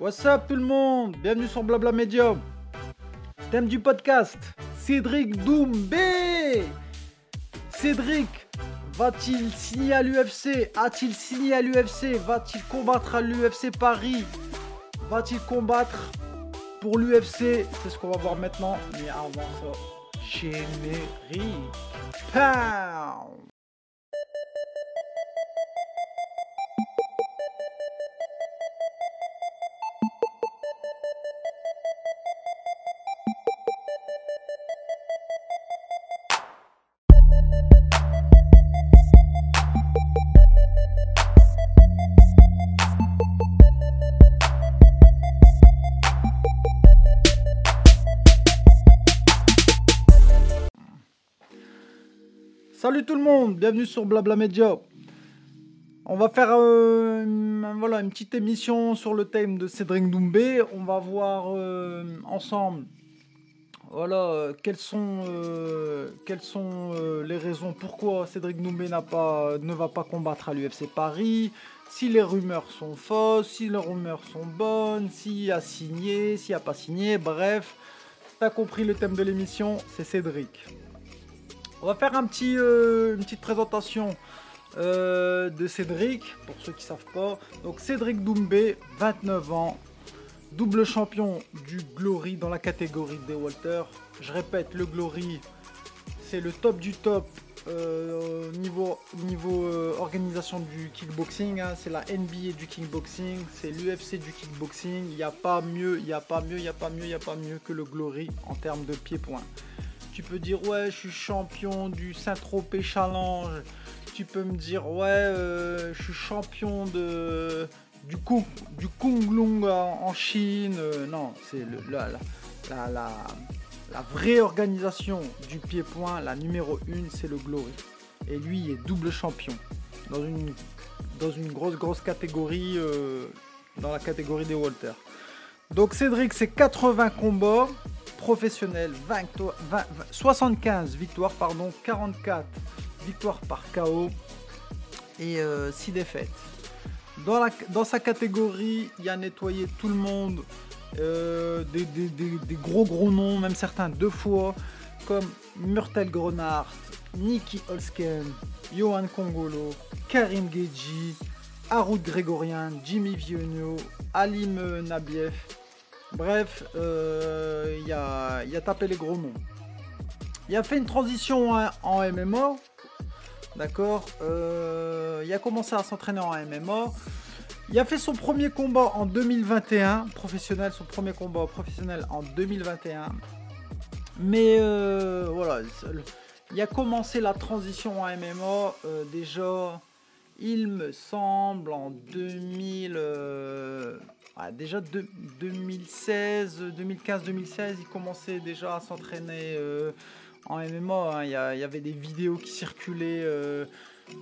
What's up tout le monde? Bienvenue sur Blabla Media. Thème du podcast Cédric Doumbé. Cédric va-t-il signer à l'UFC A-t-il signé à l'UFC Va-t-il combattre à l'UFC Paris? Va-t-il combattre pour l'UFC C'est ce qu'on va voir maintenant. Mais avant ça, générique. Pow bienvenue sur Blabla Media. On va faire euh, voilà, une petite émission sur le thème de Cédric Doumbé. On va voir euh, ensemble voilà, euh, quelles sont, quelles sont les raisons pourquoi Cédric Doumbé pas, ne va pas combattre à l'UFC Paris, si les rumeurs sont fausses, si les rumeurs sont bonnes, s'il a signé, s'il n'a pas signé, bref. T'as compris le thème de l'émission, c'est Cédric. On va faire euh, une petite présentation euh, de Cédric, pour ceux qui ne savent pas. Donc Cédric Doumbé, 29 ans, double champion du Glory dans la catégorie des Walter. Je répète, le Glory, c'est le top du top euh, niveau, niveau organisation du kickboxing. Hein. C'est la NBA du kickboxing, c'est l'UFC du kickboxing. Il n'y a pas mieux, il n'y a pas mieux, il n'y a pas mieux, il n'y a pas mieux que le Glory en termes de pieds-points. Tu peux dire ouais je suis champion du Saint-Tropez Challenge. Tu peux me dire ouais euh, je suis champion de du Kung, du Kunglung en Chine. Euh, non, c'est la, la, la, la, vraie organisation du pied-point, la numéro 1, c'est le Glory. Et lui est double champion dans une, dans une grosse grosse catégorie, euh, dans la catégorie des Walters. Donc Cédric c'est 80 combats professionnel, 75 victoires, pardon, 44 victoires par KO et 6 euh, défaites. Dans, la, dans, sa catégorie, il a nettoyé tout le monde, euh, des, gros gros noms, même certains deux fois, comme Murtel Grenard, Nicky Olsken, Johan Kongolo, Karim Geji, Haroud Grégorian, Jimmy Vionio, Alim Nabiev, Bref, euh, il a, a, tapé les gros noms. Il a fait une transition en, MMA. D'accord euh, Il a commencé à s'entraîner en MMA. Il a fait son premier combat en 2021, professionnel, son premier combat professionnel en 2021. Mais euh, voilà, il a commencé la transition en MMA déjà, il me semble, en 2000. Ah, déjà 2016, 2015-2016, il commençait déjà à s'entraîner euh, en MMA. Hein. Il, y avait des vidéos qui circulaient euh,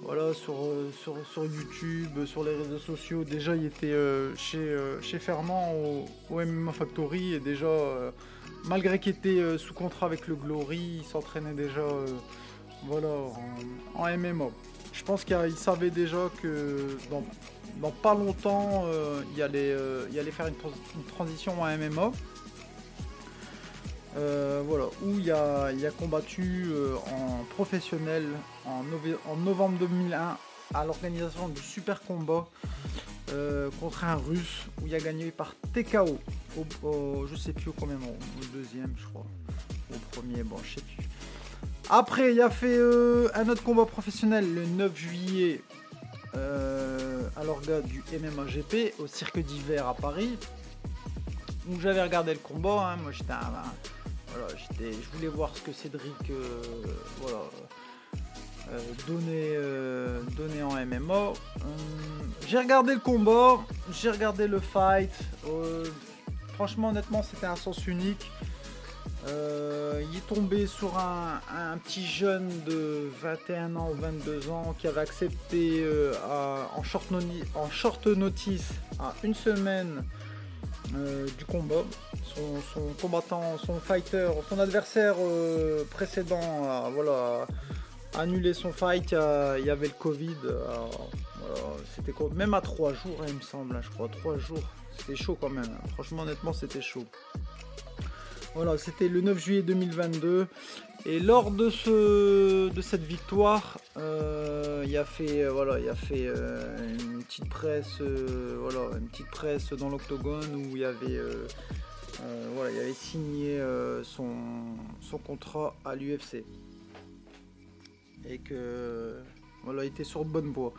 voilà, sur, euh, sur, sur, YouTube, sur les réseaux sociaux. Déjà, il était chez, chez au, MMA Factory. Et déjà, malgré qu'il était sous contrat avec le Glory, il s'entraînait déjà voilà, en, en MMA. Je pense qu'il savait déjà que dans pas longtemps, euh, il, allait, euh, il, allait, faire une, transition en MMA. Euh, voilà, où il a, combattu en professionnel en, novembre 2001 à l'organisation du Super Combat contre un russe où il a gagné par TKO. Au, je sais plus au combien, au deuxième, je crois. Au premier, bon, je sais plus. Après, il a fait un autre combat professionnel le 9 juillet à l'orga du MMA GP au cirque d'hiver à Paris où j'avais regardé le combat. Hein. moi j'étais, voilà, je voulais voir ce que Cédric euh, voilà, euh, donnait, en MMA. j'ai regardé le combat, j'ai regardé le fight. franchement, honnêtement, c'était un sens unique. Euh, il est tombé sur un, petit jeune de 21 ans ou 22 ans qui avait accepté euh, en, short notice à une semaine euh, du combat. Son, combattant, son fighter, son adversaire précédent a, voilà, annulé son fight. Il y avait le Covid. c'était même à 3 jours, hein, il me semble, hein, je crois, 3 jours. C'était chaud quand même. Hein. Franchement, honnêtement, c'était chaud. Voilà, c'était le 9 juillet 2022. Et lors de, ce, de cette victoire, euh, il a fait, euh, voilà, il a fait euh, une petite presse, voilà, une petite presse dans l'octogone où il avait, signé son, contrat à l'UFC et que voilà, il était sur bonne voie.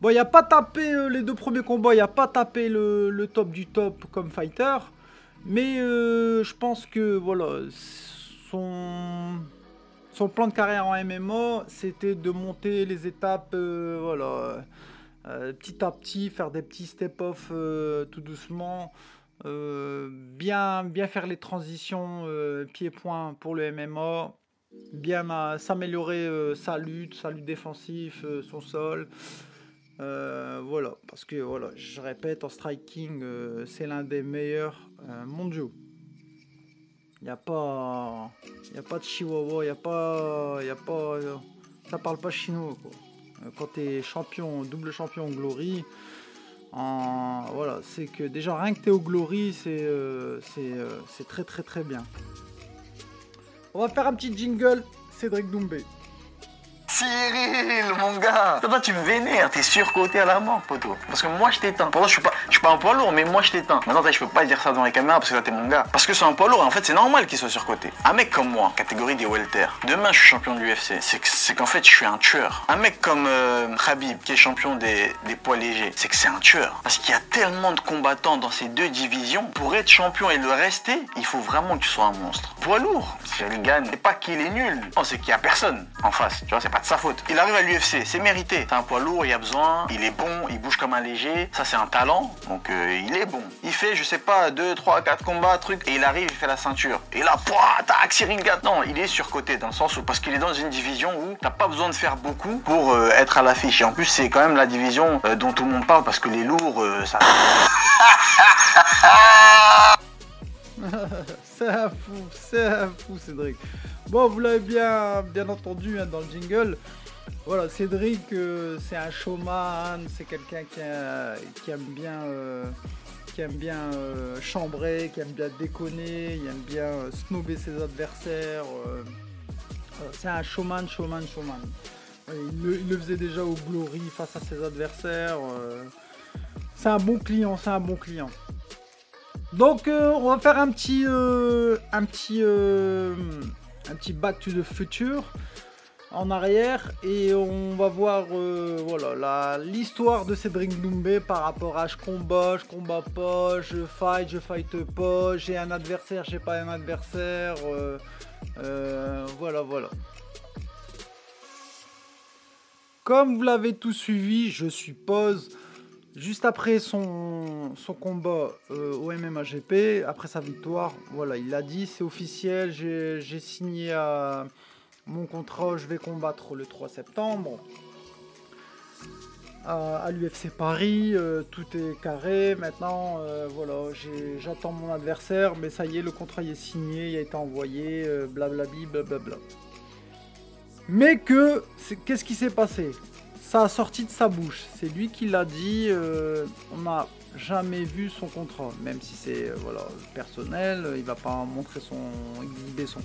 Bon, il a pas tapé les deux premiers combats, il a pas tapé le, top du top comme fighter, mais je pense que voilà, son son plan de carrière en MMA, c'était de monter les étapes, euh, voilà, euh, petit à petit, faire des petits step-off euh, tout doucement, bien, bien faire les transitions pied-point pour le MMA, bien s'améliorer sa lutte, sa lutte défensive, son sol. voilà, parce que voilà, je répète, en striking, c'est l'un des meilleurs mondiaux. Il n'y a pas. Y a pas de chihuahua, il a pas. Y a pas ça parle pas chinois quoi. Quand tu es champion, double champion Glory, en, voilà, c'est que déjà rien que tu es au Glory, c'est euh, euh, c'est très très très bien. On va faire un petit jingle, Cédric Doumbé. Cyril, mon gars. Toi, tu me vénères, t'es surcoté à la mort, poteau. Parce que moi, je t'éteins. Pourtant, je suis pas, je suis pas un poids lourd, mais moi, je t'éteins. Maintenant, je peux pas dire ça dans les caméras parce que là, t'es mon gars. Parce que c'est un poids lourd, et en fait, c'est normal qu'il soit surcoté. Un mec comme moi, catégorie des welter, demain, je suis champion de l'UFC. C'est qu'en fait, je suis un tueur. Un mec comme euh, Khabib, qui est champion des, des poids légers, c'est que c'est un tueur. Parce qu'il y a tellement de combattants dans ces deux divisions. Pour être champion et le rester, il faut vraiment que tu sois un monstre. Poids lourd, Cyril gagne, c'est pas qu'il est nul. Non, c'est qu'il y a personne en face. Tu vois, c'est pas de faute. Il arrive à l'UFC, c'est mérité. C'est un poids lourd, il a besoin, il est bon, il bouge comme un léger. Ça, c'est un talent, donc euh, il est bon. Il fait, je sais pas, 2, 3, 4 combats, truc, et il arrive, il fait la ceinture. Et là, pouah, tac, Cyril. Non, il est surcoté dans le sens où, parce qu'il est dans une division où t'as pas besoin de faire beaucoup pour euh, être à l'affiche. Et en plus, c'est quand même la division euh, dont tout le monde parle parce que les lourds, ça. c'est un fou, c'est un fou, Cédric. Bon, vous l'avez bien, bien entendu hein, dans le jingle. Voilà, Cédric, euh, c'est un showman, c'est quelqu'un qui, aime bien, euh, qui aime bien euh, chambrer, qui aime bien déconner, il aime bien snober ses adversaires. c'est un showman, showman, showman. Il le, il le, faisait déjà au Glory face à ses adversaires. c'est un bon client, c'est un bon client. Donc on va faire un petit, un petit un petit back to the future en arrière et on va voir euh, voilà l'histoire de Cédric Doumbé par rapport à je combat, je combat pas, je fight, je fight pas, j'ai un adversaire, j'ai pas un adversaire, euh, euh, voilà voilà. Comme vous l'avez tout suivi, je suppose, Juste après son, combat euh, au MMAGP, après sa victoire, voilà, il a dit c'est officiel, j'ai signé à mon contrat, je vais combattre le 3 septembre à, l'UFC Paris, euh, tout est carré. Maintenant, euh, voilà, j'attends mon adversaire, mais ça y est, le contrat est signé, il a été envoyé, blablabla. Mais que, qu'est-ce qui s'est passé? Ça a sorti de sa bouche. C'est lui qui l'a dit. Euh, on n'a jamais vu son contrat, même si c'est euh, voilà personnel. Il va pas montrer son exhiber son,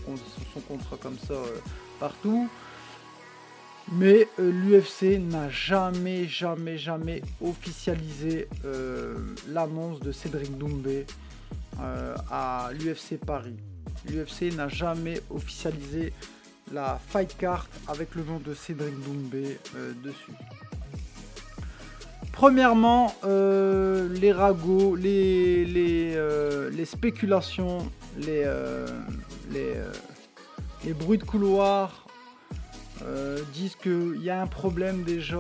son contrat comme ça euh, partout. Mais l'UFC n'a jamais, jamais, jamais officialisé l'annonce de Cédric Doumbé à l'UFC Paris. L'UFC n'a jamais officialisé la fight card avec le nom de Cédric Doumbé euh, dessus. Premièrement, euh, les ragots, les, les, euh, spéculations, les, les, les, bruits de couloir disent qu'il y a un problème déjà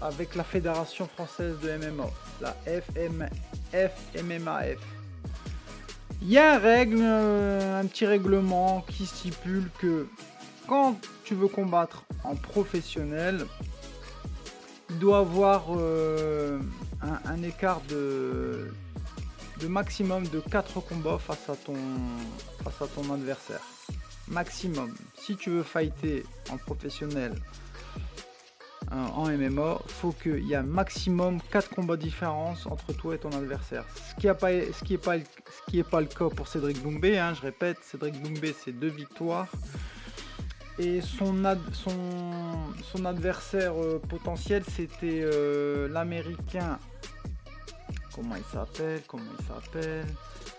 avec la Fédération française de MMA, la FM, FMMAF. Il y a un règle, un petit règlement qui stipule que quand tu veux combattre en professionnel, il doit avoir euh, un, écart de, de, maximum de 4 combats face à ton, adversaire. Maximum. Si tu veux fighter en professionnel en MMA, faut qu'il y ait maximum 4 combats différents entre toi et ton adversaire. Ce qui n'est pas le cas pour Cédric Doumbé. Hein, je répète, Cédric Doumbé, c'est deux victoires. Et son, son, son adversaire euh, potentiel, c'était euh, l'américain. Comment il s'appelle Comment il s'appelle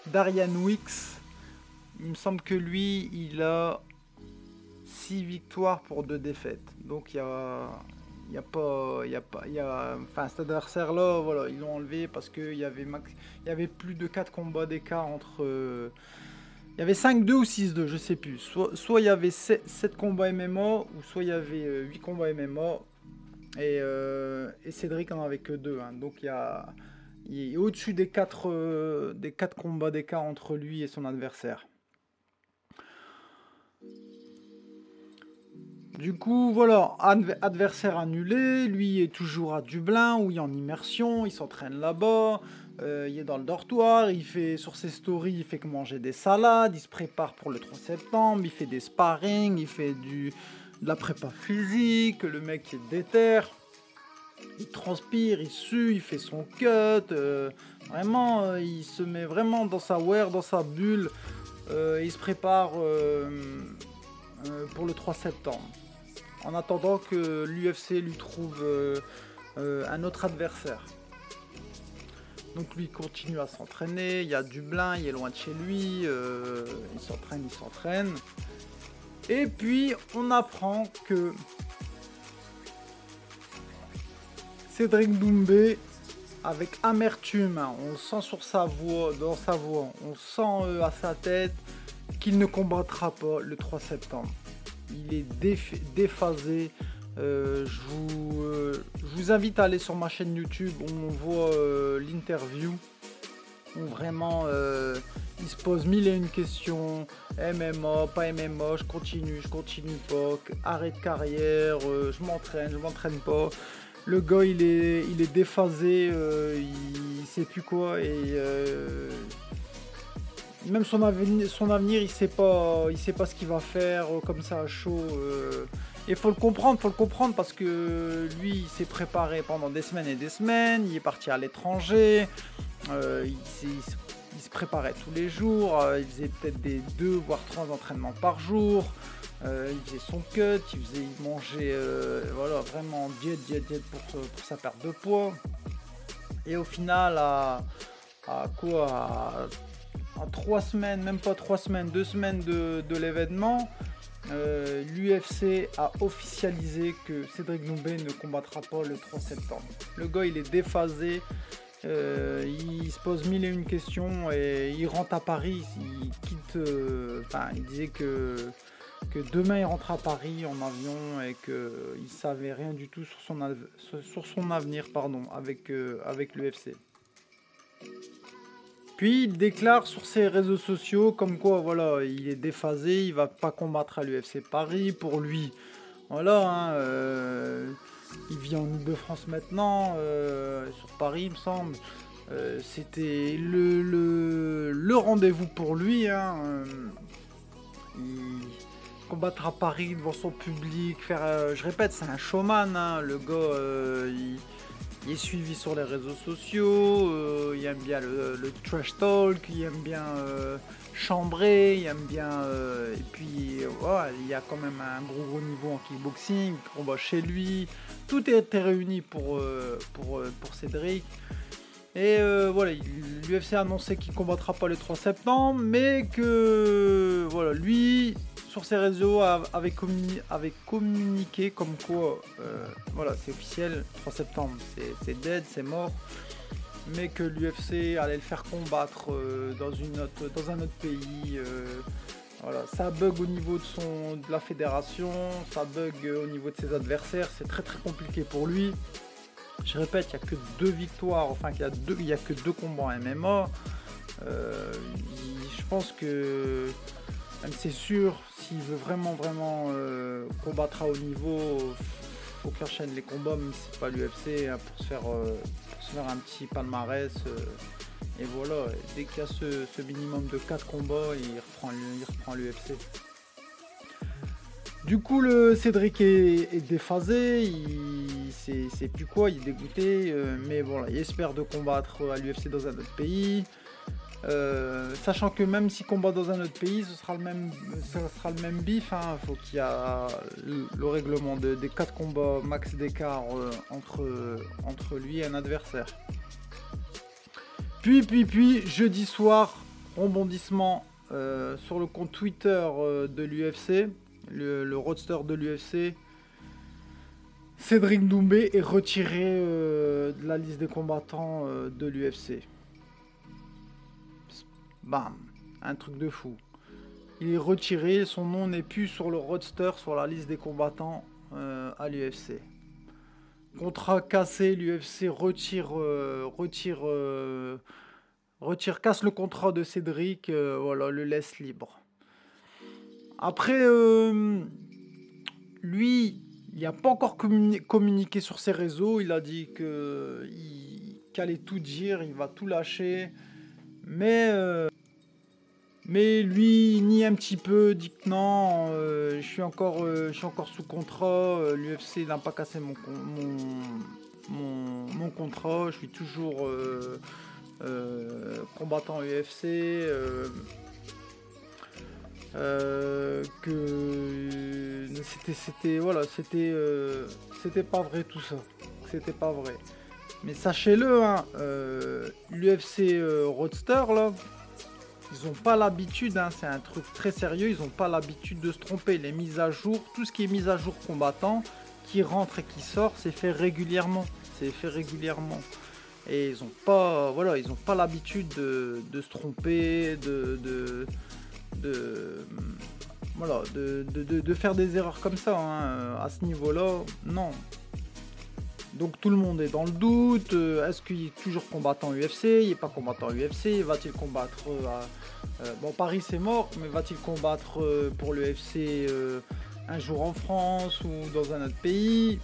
Darian Wicks. Il me semble que lui, il a 6 victoires pour 2 défaites. Donc il y a, il y a pas, il y a pas, il y a, enfin cet adversaire là, voilà, ils l'ont enlevé parce qu'il y avait max, il y avait plus de 4 combats d'écart entre, euh, il y avait 5-2 ou 6-2, je sais plus. Soit, il y avait 7, combats MMA ou soit il y avait 8 euh, combats MMA et, euh, et Cédric en avait que 2, hein. donc il est au-dessus des 4 des 4 combats d'écart entre lui et son adversaire. Du coup, voilà, adversaire annulé, lui est toujours à Dublin où il est en immersion, il s'entraîne là-bas, euh, il est dans le dortoir, il fait sur ses stories, il fait que manger des salades, il se prépare pour le 3 septembre, il fait des sparring, il fait du, de la prépa physique, le mec est déter, il transpire, il sue, il fait son cut, euh, vraiment, euh, il se met vraiment dans sa wear, dans sa bulle, il se prépare pour le 3 septembre en attendant que l'UFC lui trouve un autre adversaire. Donc lui continue à s'entraîner, il y a Dublin, il est loin de chez lui, euh, il s'entraîne, il s'entraîne. Et puis on apprend que Cédric Doumbé, avec amertume, hein, on sent sur sa voix, dans sa voix, on sent à sa tête qu'il ne combattra pas le 3 septembre il est déphasé. Euh, euh, je, vous, invite à aller sur ma chaîne YouTube où on voit euh, l'interview. Où vraiment il se pose mille et une questions. MMA, pas MMA, je continue, je continue pas. Arrêt de carrière, je m'entraîne, je m'entraîne pas. Le gars il est, il est déphasé, il, sait plus quoi et même son avenir, son avenir, il sait pas, il sait pas ce qu'il va faire comme ça à chaud. Euh. Et faut le comprendre, faut le comprendre parce que lui, il s'est préparé pendant des semaines et des semaines. Il est parti à l'étranger. Euh, il, se préparait tous les jours. il faisait peut-être des deux voire trois entraînements par jour. il faisait son cut, il faisait, il mangeait, voilà, vraiment diète, diète, diète pour, sa perte de poids. Et au final, à, à quoi? En trois semaines, même pas trois semaines, deux semaines de, l'événement, euh, l'UFC a officialisé que Cédric Doumbé ne combattra pas le 3 septembre. Le gars, il est déphasé. Euh, il se pose mille et une questions et il rentre à Paris. Il. Euh, enfin, il disait que, que demain il rentre à Paris en avion et qu'il savait rien du tout sur son, sur son avenir pardon, avec, avec l'UFC. Il déclare sur ses réseaux sociaux comme quoi voilà, il est déphasé, il va pas combattre à l'UFC Paris. Pour lui, voilà, hein, euh, il vit en Ile-de-France maintenant, euh, sur Paris, il me semble. Euh, c'était le, le, rendez-vous pour lui. Hein, il combattra à Paris devant son public. Faire, je répète, c'est un showman. Hein, le gars, il il est suivi sur les réseaux sociaux, euh, il aime bien le, trash talk, il aime bien euh, chambrer, il aime bien. Euh, et puis il y a quand même un gros gros niveau en kickboxing, combat chez lui. Tout est réuni pour, pour, pour Cédric. Et voilà, l'UFC a annoncé qu'il combattra pas le 3 septembre, mais que voilà, lui, sur ses réseaux avait, communiqué comme quoi, euh, voilà, c'est officiel, 3 septembre, c'est dead, c'est mort, mais que l'UFC allait le faire combattre euh, dans, une autre, dans un autre pays. Euh, voilà, ça bug au niveau de, son, de la fédération, ça bug au niveau de ses adversaires, c'est très très compliqué pour lui. Je répète, il n'y a que deux victoires, enfin il n'y a, a que deux combats MMA. je pense que c'est sûr, s'il veut vraiment vraiment euh, combattre à haut niveau, faut qu'il enchaîne les combats, même si c'est pas l'UFC, hein, pour, se faire, euh, se faire un petit palmarès. Euh, et voilà, dès qu'il y a ce, minimum de 4 combats, il reprend, il reprend l'UFC. Du coup, le Cédric est, déphasé, il sait, plus quoi, il est dégoûté, mais voilà, il espère de combattre à l'UFC dans un autre pays. Euh, sachant que même s'il combat dans un autre pays, ce sera le même, sera le même bif. Il hein. faut qu'il y a le, règlement des 4 combats max d'écart euh, entre, lui et un adversaire. Puis, puis, puis, jeudi soir, rebondissement sur le compte Twitter de l'UFC le, roadster de l'UFC, Cédric Doumbé est retiré euh, de la liste des combattants euh, de l'UFC. Bam, un truc de fou. Il est retiré, son nom n'est plus sur le roadster, sur la liste des combattants euh, à l'UFC. Contrat cassé, l'UFC retire, retire, retire, casse le contrat de Cédric, voilà, le laisse libre. Après, euh, lui, il n'a pas encore communiqué sur ses réseaux. Il a dit qu'il allait tout dire, il va tout lâcher. Mais, euh, mais lui, nie un petit peu, dit que non, euh, je, suis encore, suis encore sous contrat. L'UFC n'a pas cassé mon, mon, mon, contrat. Je suis toujours combattant UFC. Euh, que c'était c'était voilà c'était euh, c'était pas vrai tout ça c'était pas vrai mais sachez-le hein, euh, l'UFC Roadster là ils ont pas l'habitude hein, c'est un truc très sérieux ils ont pas l'habitude de se tromper les mises à jour tout ce qui est mise à jour combattant qui rentre et qui sort c'est fait régulièrement c'est fait régulièrement et ils ont pas voilà ils ont pas l'habitude de, se tromper de de voilà de, de, faire des erreurs comme ça hein, à ce niveau-là. Non. Donc tout le monde est dans le doute. Euh, est-ce qu'il est toujours combattant UFC Il n'est pas combattant UFC. Va-t-il combattre euh, euh, Bon, Paris c'est mort, mais va-t-il combattre pour l'UFC un jour en France ou dans un autre pays?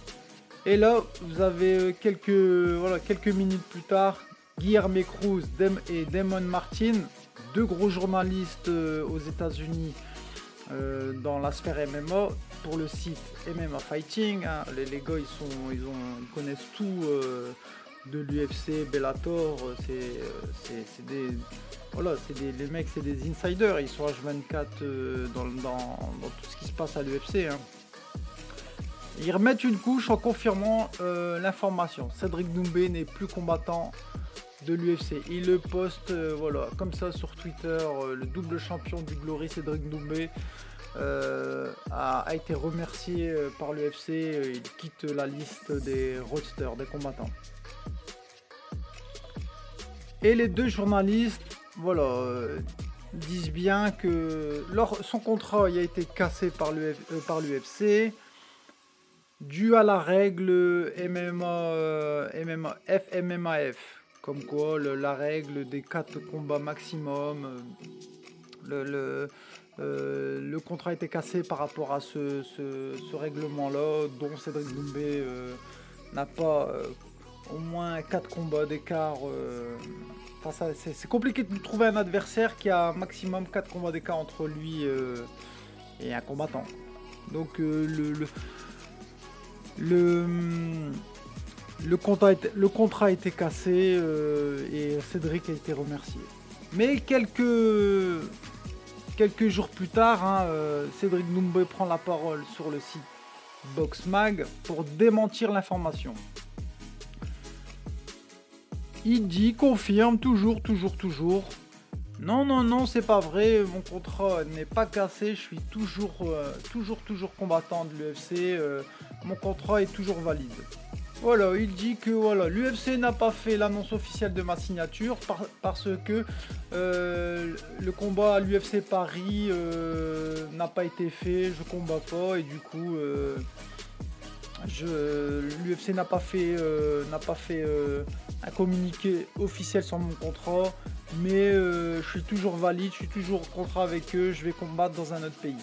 Et là, vous avez quelques, minutes plus tard, Guillermo Cruz et Damon Martin deux gros journalistes aux États-Unis dans la sphère MMA pour le site MMA Fighting. Hein. Les, gars, ils, sont, ils, ont, connaissent tout euh, de l'UFC, Bellator. C'est des. Voilà, c'est des, les mecs, c'est des insiders. Ils sont H24 dans, tout ce qui se passe à l'UFC. Hein. Ils remettent une couche en confirmant l'information. Cédric Doumbé n'est plus combattant de l'UFC. Il le poste euh, voilà, comme ça sur Twitter. Euh, le double champion du Glory, Cédric Doumbé, euh, a, été remercié par l'UFC. Il quitte la liste des roadsters, des combattants. Et les deux journalistes, voilà, disent bien que son contrat a été cassé par l'UFC dû à la règle MMA, MMA, FMMAF comme quoi la règle des 4 combats maximum, euh, euh, le, contrat été cassé par rapport à ce, règlement-là, dont Cédric Doumbé euh, n'a pas au moins 4 combats d'écart. c'est compliqué de trouver un adversaire qui a maximum 4 combats d'écart entre lui et un combattant. Donc le, le le contrat, été cassé euh, et Cédric a été remercié. Mais quelques, quelques jours plus tard, hein, euh, Cédric Doumbé prend la parole sur le site Boxmag pour démentir l'information. Il dit, confirme, toujours, toujours, toujours. Non, non, non, c'est pas vrai, mon contrat n'est pas cassé, je suis toujours, euh, toujours, toujours combattant de l'UFC, mon contrat est toujours valide. Voilà, il dit que voilà, l'UFC n'a pas fait l'annonce officielle de ma signature parce que euh, le combat à l'UFC Paris euh, n'a pas été fait, je combats pas et du coup euh, l'UFC n'a pas fait, n'a pas fait un communiqué officiel sur mon contrat, mais je suis toujours valide, je suis toujours contrat avec eux, je vais combattre dans un autre pays.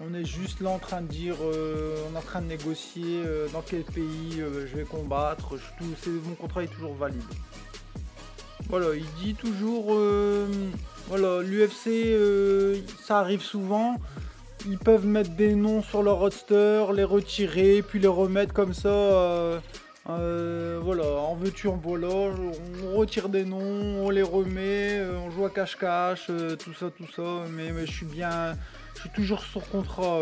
On est juste là en train de dire, euh, on est en train de négocier euh, dans quel pays euh, je vais combattre. mon contrat est toujours valide. Voilà, il dit toujours, voilà, l'UFC, ça arrive souvent. ils peuvent mettre des noms sur leur roster, les retirer, puis les remettre comme ça. Voilà, en veux-tu, en voilà. On retire des noms, on les remet, on joue à cache-cache, tout ça, tout ça. Mais, je suis bien, je suis toujours sur contrat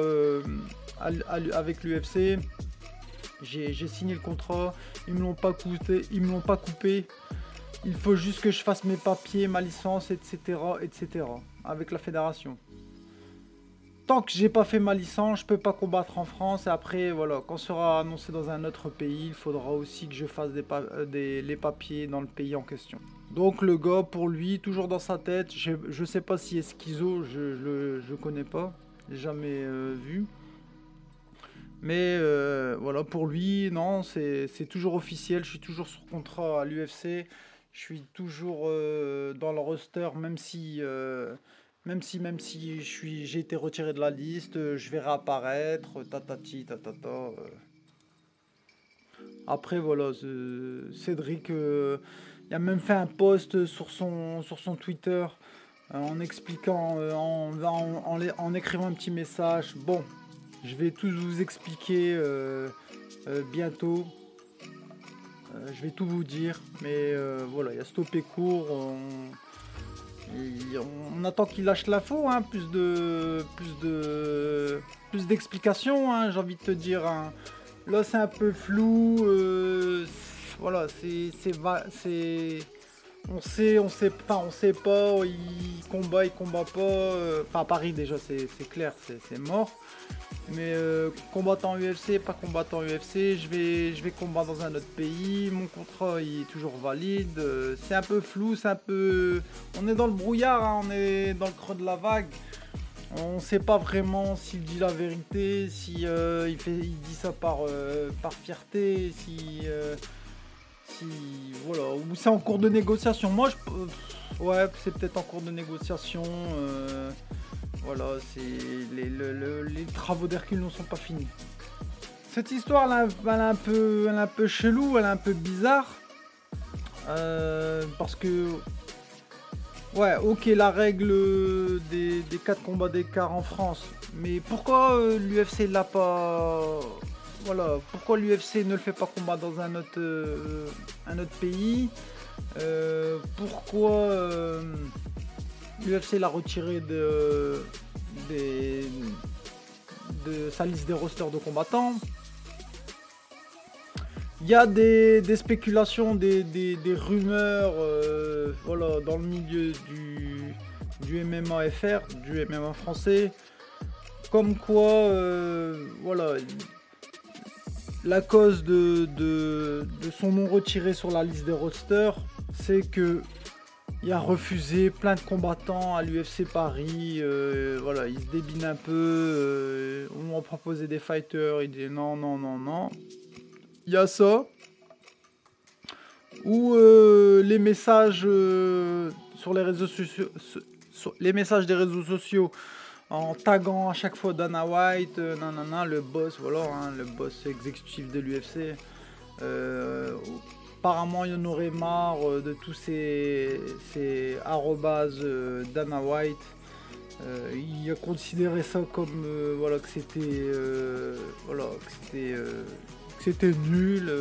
avec l'UFC. J'ai signé le contrat, ils me l'ont pas coûté, ils me l'ont pas coupé. Il faut juste que je fasse mes papiers, ma licence, etc., etc. avec la fédération tant que j'ai pas fait ma licence, je peux pas combattre en France. Et après, voilà, quand sera annoncé dans un autre pays, il faudra aussi que je fasse euh, des, les papiers dans le pays en question. Donc le gars, pour lui, toujours dans sa tête, je, je sais pas si est schizo, je, je, connais pas, jamais euh, vu. Mais euh, voilà, pour lui, non, c'est toujours officiel, je suis toujours sur contrat à l'UFC, je suis toujours dans le roster, même si même si, j'ai été retiré de la liste, euh, je vais réapparaître, tatati, tatata. Euh. Après, voilà, Cédric, euh, il a même fait un post sur son, sur son Twitter en expliquant, en, en, en, écrivant un petit message. Bon, je vais tout vous expliquer bientôt. je vais tout vous dire, mais voilà, il a stoppé court on attend qu'il lâche la hein, plus de, plus de, plus d'explications, hein, j'ai envie de te dire. Hein. Là, c'est un peu flou. Voilà, c'est, c'est, on sait, on sait pas, on sait pas. Il combat, il combat pas. Euh, enfin, Paris déjà, c'est, clair, c'est, mort. Mais euh, combattant UFC, pas combattant UFC, je vais, je vais combattre dans un autre pays, mon contrat il est toujours valide, euh, c'est un peu flou, c'est un peu... On est dans le brouillard, hein, on est dans le creux de la vague. On ne sait pas vraiment s'il dit la vérité, si il, fait, il dit ça par, par fierté, si, si voilà, ou c'est en cours de négociation. Moi, je, ouais, c'est peut-être en cours de négociation. Voilà, c'est les, travaux d'Hercule ne sont pas finis. Cette histoire, elle, est un peu, un peu chelou, elle est un peu bizarre. Euh, parce que, ouais, ok, la règle des, 4 combats d'écart en France. Mais pourquoi euh, l'UFC l'a pas. Voilà, pourquoi l'UFC ne le fait pas combattre dans un autre, euh, un autre pays Pourquoi l'UFC l'a retiré de, sa liste des rosters de combattants. Il y a des, spéculations, des, rumeurs euh, voilà, dans le milieu du, du MMA FR, du MMA français, comme quoi euh, voilà, la cause de, son nom retiré sur la liste des rosters, c'est que il a refusé plein de combattants à l'UFC Paris. Euh, voilà, il se débine un peu. Euh, on lui a proposé des fighters. Il dit non, non, non, non. Il y a ça. Ou euh, les messages sur les réseaux sociaux. les messages des réseaux sociaux en taguant à chaque fois Dana White, nanana, le boss, voilà, hein, le boss exécutif de l'UFC apparemment il en aurait marre euh, de tous ces, ces euh, Dana White. Euh, il a considéré ça comme voilà que c'était voilà que c'était nul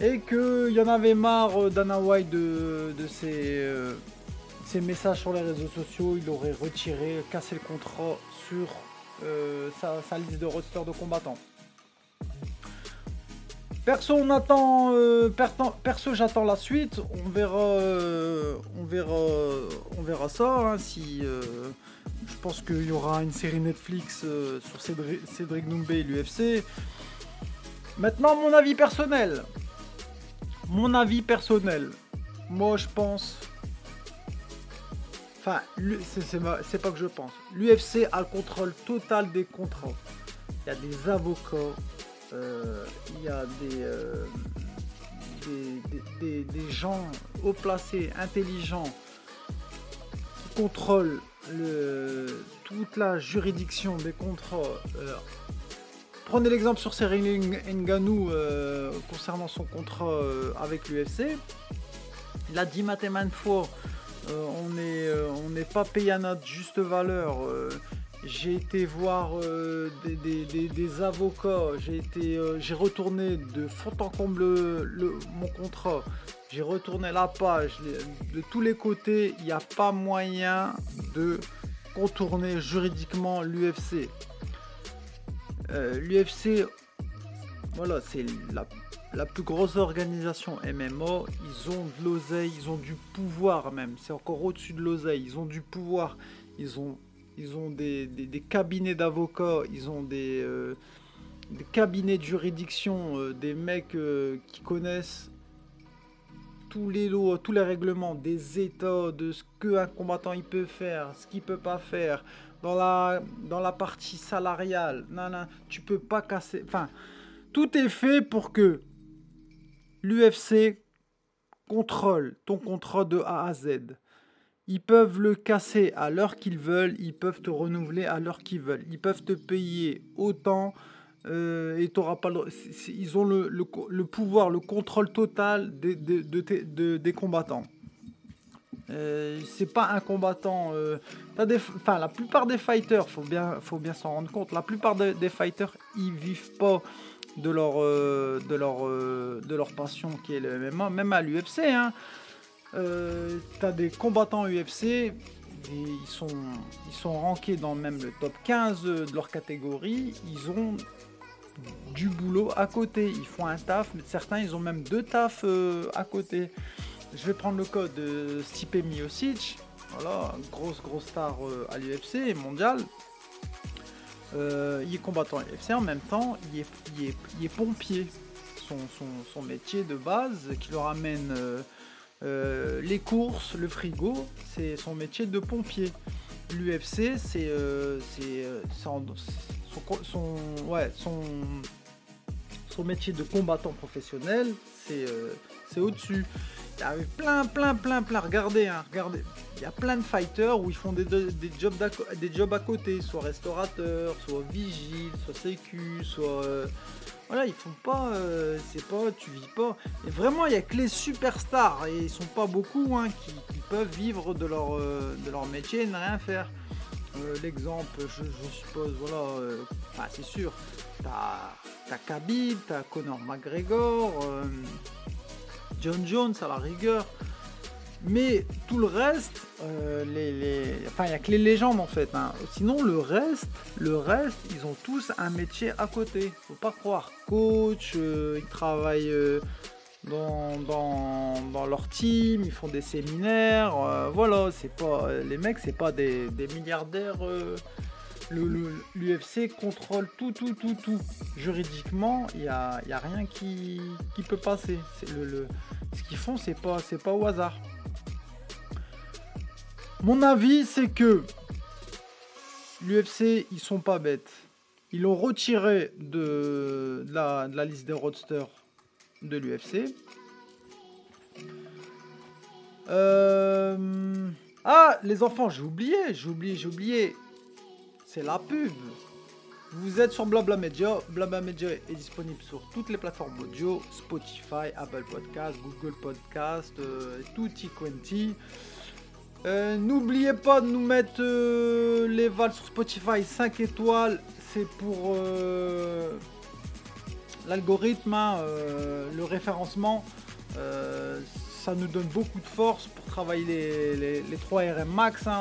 et qu'il y en avait marre Dana White de, de ses, messages sur les réseaux sociaux. Il aurait retiré, cassé le contrat sur sa, sa, liste de roster de combattants. Perso, on attend. Euh, perso, j'attends la suite. On verra. Euh, on verra. On verra ça. Hein, si. Euh, je pense qu'il y aura une série Netflix sur Cédric, Cédric et l'UFC. Maintenant, mon avis personnel. Mon avis personnel. Moi, je pense. Enfin, c'est pas que je pense. L'UFC a le contrôle total des contrats. Il y a des avocats, euh, il y a euh, des, gens haut placés, intelligents, qui contrôlent le, toute la juridiction des contrats. Euh, prenez l'exemple sur Cyril Nganou concernant son contrat avec l'UFC. Il a dit maintes fois, on n'est on pas payé à notre juste valeur. J'ai été voir euh, des, avocats, j'ai été, euh, j'ai retourné de fond en comble le, mon contrat, j'ai retourné la page, de tous les côtés, il n'y a pas moyen de contourner juridiquement l'UFC. L'UFC, voilà, c'est la la plus grosse organisation MMO, ils ont de l'oseille, ils ont du pouvoir même. C'est encore au-dessus de l'oseille. Ils ont du pouvoir. Ils ont, ils ont des, cabinets d'avocats. Ils ont des, euh, cabinets de juridiction. Euh, des mecs euh, qui connaissent tous les lois, tous les règlements des États, de ce qu'un combattant il peut faire, ce qu'il peut pas faire. Dans la, dans la partie salariale, non, non, tu peux pas casser. Enfin, tout est fait pour que l'UFC contrôle ton contrat de A à Z. Ils peuvent le casser à l'heure qu'ils veulent, ils peuvent te renouveler à l'heure qu'ils veulent, ils peuvent te payer autant euh, et t'auras pas ils ont le, pouvoir, le contrôle total des, des combattants. Euh, c'est pas un combattant. Euh, enfin, la plupart des fighters, faut bien, faut bien s'en rendre compte. La plupart des fighters, ils vivent pas de leur, euh, de leur, euh, de leur passion qui est le MMA, même à l'UFC. Hein. Euh, tu as des combattants UFC, ils, sont, ils rankés dans même le top 15 de leur catégorie. Ils ont du boulot à côté. Ils font un taf, mais certains ils ont même deux tafs à côté. Je vais prendre le code de Stipe Miocic. Voilà, grosse grosse star à l'UFC mondial. Euh, il est combattant FC en même temps, il est, est, pompier. Son, métier de base qui le ramène euh, euh, les courses, le frigo, c'est son métier de pompier. L'UFC, c'est son, son, ouais, son, son métier de combattant professionnel, c'est au-dessus. Il y a plein, plein, plein, plein. Regardez, hein, regardez il y a plein de fighters où ils font des, jobs, des jobs à côté, soit restaurateur, soit vigile, soit sécu, soit. Euh, voilà, ils font pas. Euh, c'est pas. Tu vis pas. Et vraiment, il y a que les superstars, et ils sont pas beaucoup, hein, qui, peuvent vivre de leur, euh, de leur métier et ne rien faire. L'exemple, je, suppose, voilà. c'est sûr. T'as as Khabib, t'as Conor McGregor, John Jones à la rigueur. Mais tout le reste, euh, les, enfin, il n'y a que les légendes en fait. Hein. Sinon, le reste, le reste, ils ont tous un métier à côté. Faut pas croire. Coach, euh, ils travaillent euh, dans, dans, leur team, ils font des séminaires. voilà, c'est pas les mecs, c'est pas des, milliardaires. L'UFC contrôle tout, tout, tout, tout. Juridiquement, il n'y a, y a, rien qui, qui peut passer. Ce qu'ils font, c'est pas, c'est pas au hasard. Mon avis, c'est que l'UFC, ils sont pas bêtes. Ils l'ont retiré de, la, liste des roadsters de l'UFC. Euh, ah, les enfants, j'ai oublié, j'ai oublié, j'ai oublié. C'est la pub. Vous êtes sur Blabla Media. Blabla Media est disponible sur toutes les plateformes audio Spotify, Apple Podcast, Google Podcast, euh. Euh, n'oubliez pas de nous mettre euh, les vals sur Spotify 5 étoiles. C'est pour euh, l'algorithme, hein, le référencement. Ça nous donne beaucoup de force pour travailler les, 3 RM max. Hein.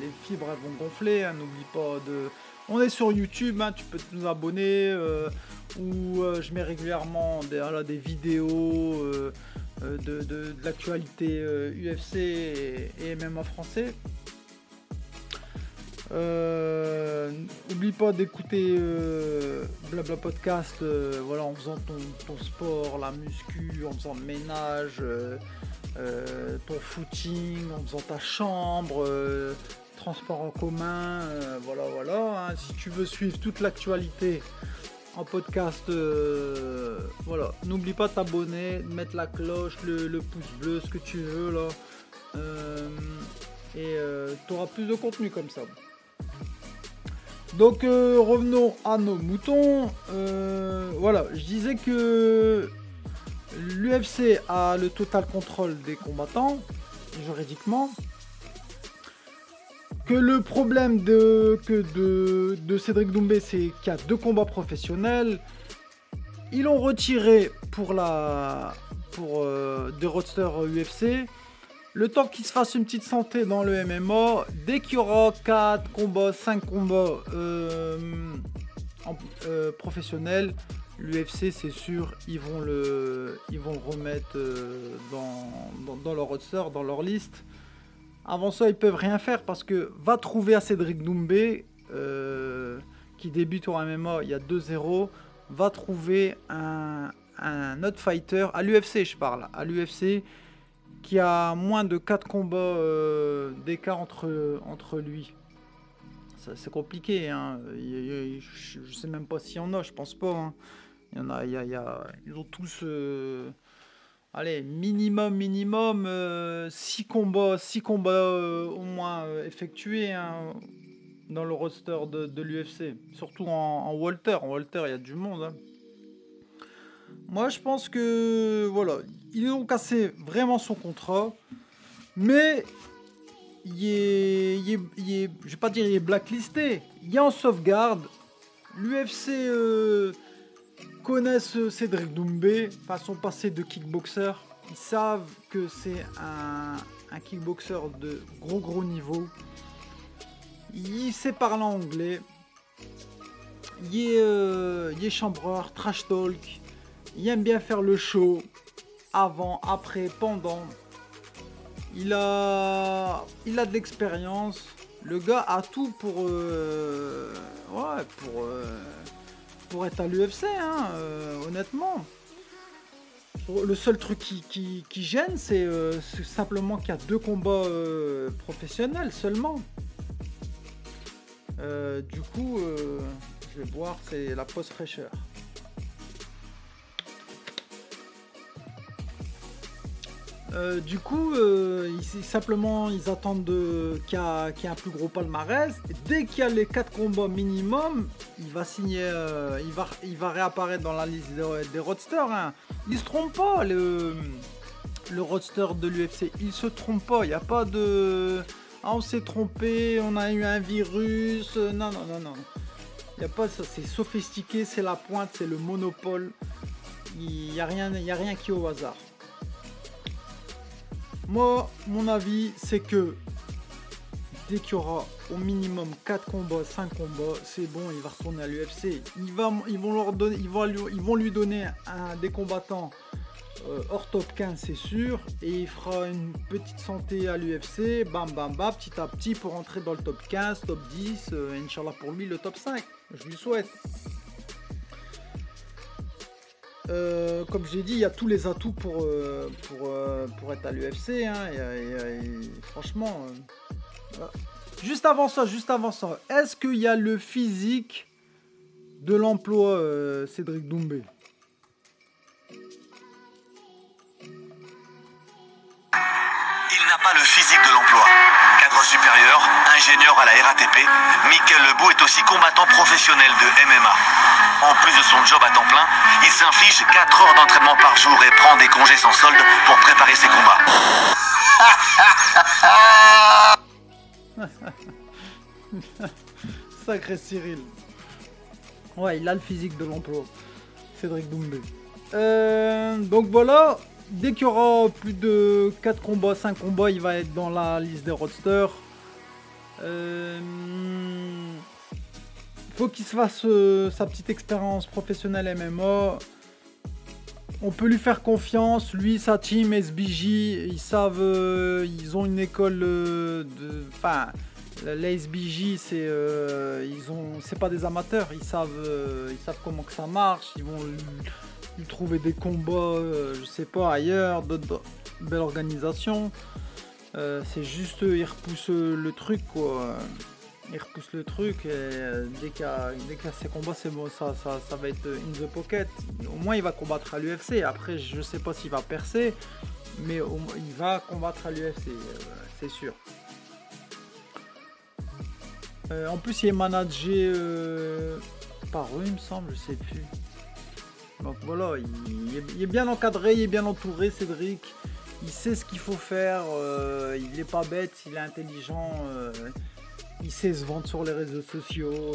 Les fibres vont gonfler. Hein. N'oublie pas de. On est sur YouTube, tu peux nous abonner. où je mets régulièrement des vidéos euh, de, l'actualité UFC euh, et, même en français. Euh, n'oublie pas d'écouter Blabla Podcast voilà, en faisant ton, sport, la muscu, en faisant le ménage, ton footing, en faisant ta chambre, transport en commun. voilà, voilà. Hein. Si tu veux suivre toute l'actualité en podcast. Euh, voilà, n'oublie pas de t'abonner, de mettre la cloche, le, pouce bleu, ce que tu veux là. Euh, et euh, tu auras plus de contenu comme ça. Donc revenons à nos moutons. voilà, je disais que l'UFC a le total contrôle des combattants, juridiquement. que le problème de, Cédric Doumbé, c'est qu'il y a deux combats professionnels. Ils l'ont retiré pour la pour euh, des roadsters UFC. Le temps qu'il se fasse une petite santé dans le MMA, dès qu'il y aura 4 combats, 5 combats euh, euh, professionnels, l'UFC c'est sûr, ils vont le, ils vont remettre dans, dans, leur roadster, dans leur liste. Avant ça, ils peuvent rien faire parce que va trouver à Cédric Doumbé, qui débute au MMA, il y a 2-0 va trouver un, autre fighter, à l'UFC je parle, à l'UFC, qui a moins de 4 combats euh, d'écart entre, entre lui. C'est compliqué, hein. je, sais même pas s'il y en a, je pense pas. Hein. Il y en a, il y a, ils ont tous, euh, allez, minimum, minimum, 6 euh, combats, six combats au moins effectués. Hein dans le roster de, l'UFC. Surtout en, Walter. En Walter, il y a du monde. Moi, je pense que voilà, ils ont cassé vraiment son contrat, mais il est, il est, je vais pas dire il est blacklisté, il est en sauvegarde. L'UFC euh, connaissent Cédric Doumbé, par son passé de kickboxer. Ils savent que c'est un, un kickboxer de gros gros niveau. Il sait parler anglais. Il est, euh, il est chambreur, trash talk. Il aime bien faire le show. Avant, après, pendant. Il a, il a de l'expérience. Le gars a tout pour, euh, ouais, pour, euh, pour être à l'UFC, hein, honnêtement. Le seul truc qui, qui gêne, c'est simplement qu'il y a deux combats professionnels seulement. Euh, du coup, euh, je vais boire, c'est la pause fraîcheur. Euh, du coup, simplement, ils attendent qu'il y, ait un plus gros palmarès. Dès qu'il y a les 4 combats minimum, il va signer, il, va, il va réapparaître dans la liste des, roadsters. Hein. Il se trompe pas, le, roadster de l'UFC. Il se trompe pas, il n'y a pas de ah, on s'est trompé, on a eu un virus. Non, non, non, non. Il a pas ça, c'est sophistiqué, c'est la pointe, c'est le monopole. Il n'y a, a rien qui est au hasard. Moi, mon avis, c'est que dès qu'il y aura au minimum 4 combats, 5 combats, c'est bon, il va retourner à l'UFC. Ils, vont leur donner, ils, vont lui, ils vont lui donner des combattants euh, hors top 15 c'est sûr et il fera une petite santé à l'UFC bam bam bam petit à petit pour entrer dans le top 15 top 10 euh, Inch'Allah pour lui le top 5 je lui souhaite euh, comme j'ai dit il y a tous les atouts pour, pour, pour être à l'UFC hein, franchement juste avant ça juste avant ça est-ce qu'il y a le physique de l'emploi Cédric Doumbé? Pas le physique de l'emploi. Supérieur, ingénieur à la RATP, Michael Lebeau est aussi combattant professionnel de MMA. En plus de son job à temps plein, il s'inflige 4 heures d'entraînement par jour et prend des congés sans solde pour préparer ses combats. Sacré Cyril. Ouais, il a le physique de l'emploi. Cédric Doumbé. Euh, donc voilà, dès qu'il y aura plus de 4 combats, 5 combats, il va être dans la liste des roadsters. Euh, faut qu'il se fasse euh, sa petite expérience professionnelle MMA. On peut lui faire confiance. Lui, sa team SBJ, ils savent, euh, ils ont une école de, enfin, les SBJ, c'est, ils ont, c'est pas des amateurs. Ils savent, ils savent comment que ça marche. Ils vont trouver des combats, euh, je sais pas, ailleurs, d'autres belles organisations. Euh, c'est juste, ils repoussent le truc, quoi. Ils repoussent le truc euh, dès qu'il y, a ces combats, c'est bon, ça, va être in the pocket. Au moins, il va combattre à l'UFC. Après, je sais pas s'il va percer, mais il va combattre à l'UFC, c'est sûr. en plus, il est managé par eux, il me semble, je sais plus. Donc voilà, il, est, bien encadré, il est bien entouré, Cédric. Il sait ce qu'il faut faire, euh, il n'est pas bête, il est intelligent. Euh, il sait se vendre sur les réseaux sociaux.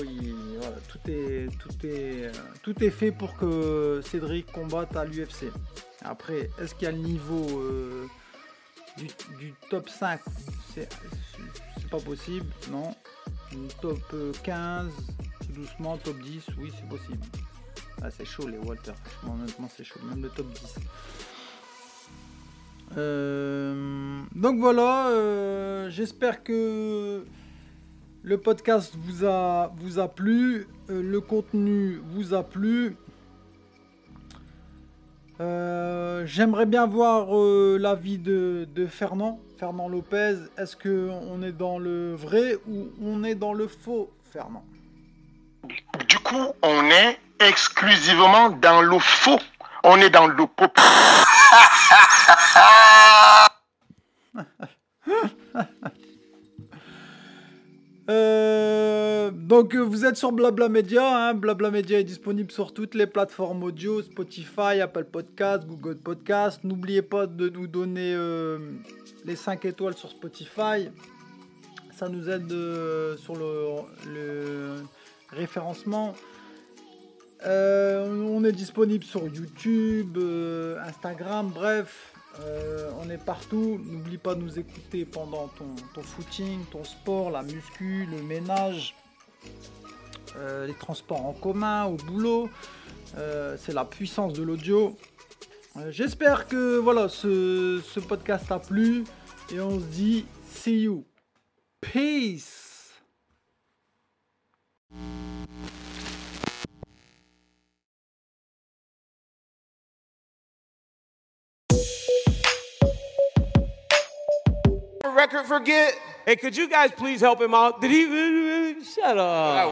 tout, est, tout, est, euh, tout est fait pour que Cédric combatte à l'UFC. Après, est-ce qu'il y a le niveau du, top 5 C'est pas possible, non. Top euh, 15, tout doucement, top 10, oui, c'est possible. Ah, c'est chaud les Walter. Honnêtement, c'est chaud. Même le top 10. Euh, donc voilà, euh, j'espère que le podcast vous a, vous a plu, euh, le contenu vous a plu. J'aimerais bien voir l'avis de, de Fernand, Fernand Lopez. Est-ce qu'on est dans le vrai ou on est dans le faux, Fernand? Du coup, on est exclusivement dans le faux. On est dans le pop. Euh, donc euh, vous êtes sur Blabla Media, hein. Blabla Media est disponible sur toutes les plateformes audio, Spotify, Apple Podcast, Google Podcast. N'oubliez pas de nous donner euh, les 5 étoiles sur Spotify. Ça nous aide sur le, le référencement. Euh, on est disponible sur YouTube, euh, Instagram, bref, euh, on est partout. N'oublie pas de nous écouter pendant ton, footing, ton sport, la muscu, le ménage, les transports en commun, au boulot. C'est la puissance de l'audio. J'espère que voilà, ce podcast a plu et on se dit see you. Peace. Forget? Hey, could you guys please help him out? Did he? Shut up.